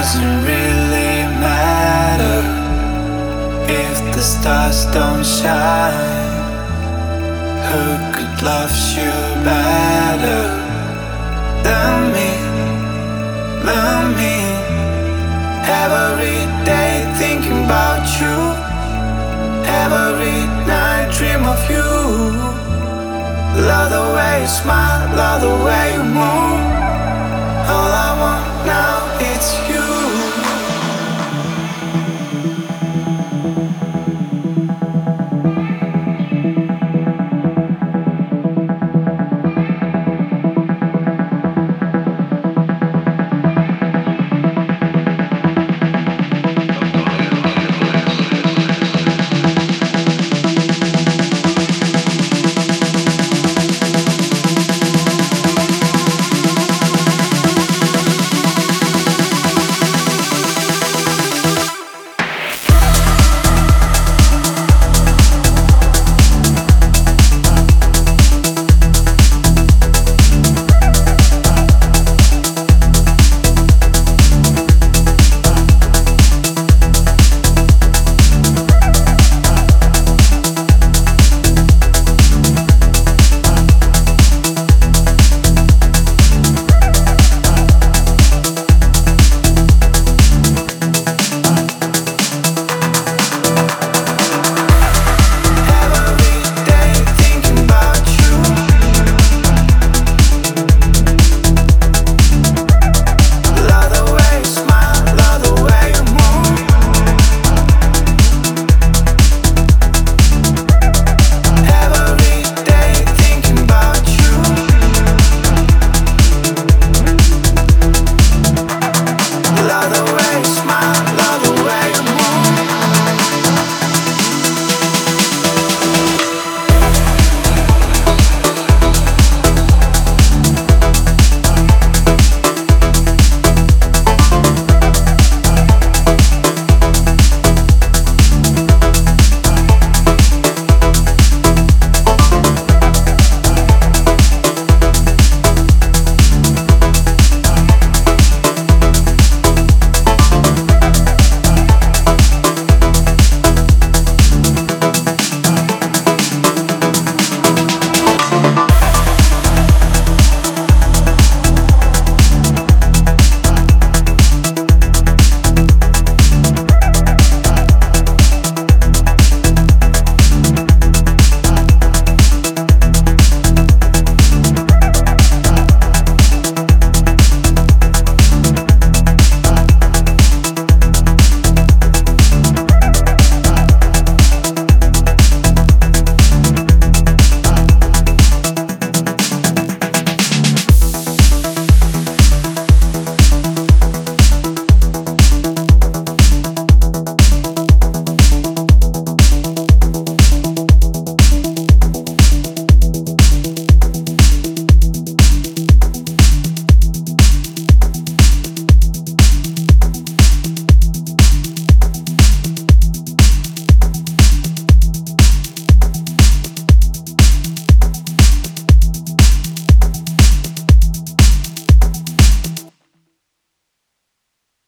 doesn't really matter if the stars don't shine. Who could love you better than me? Than me? Every day thinking about you. Every night dream of you. Love the way you smile, love the way you move.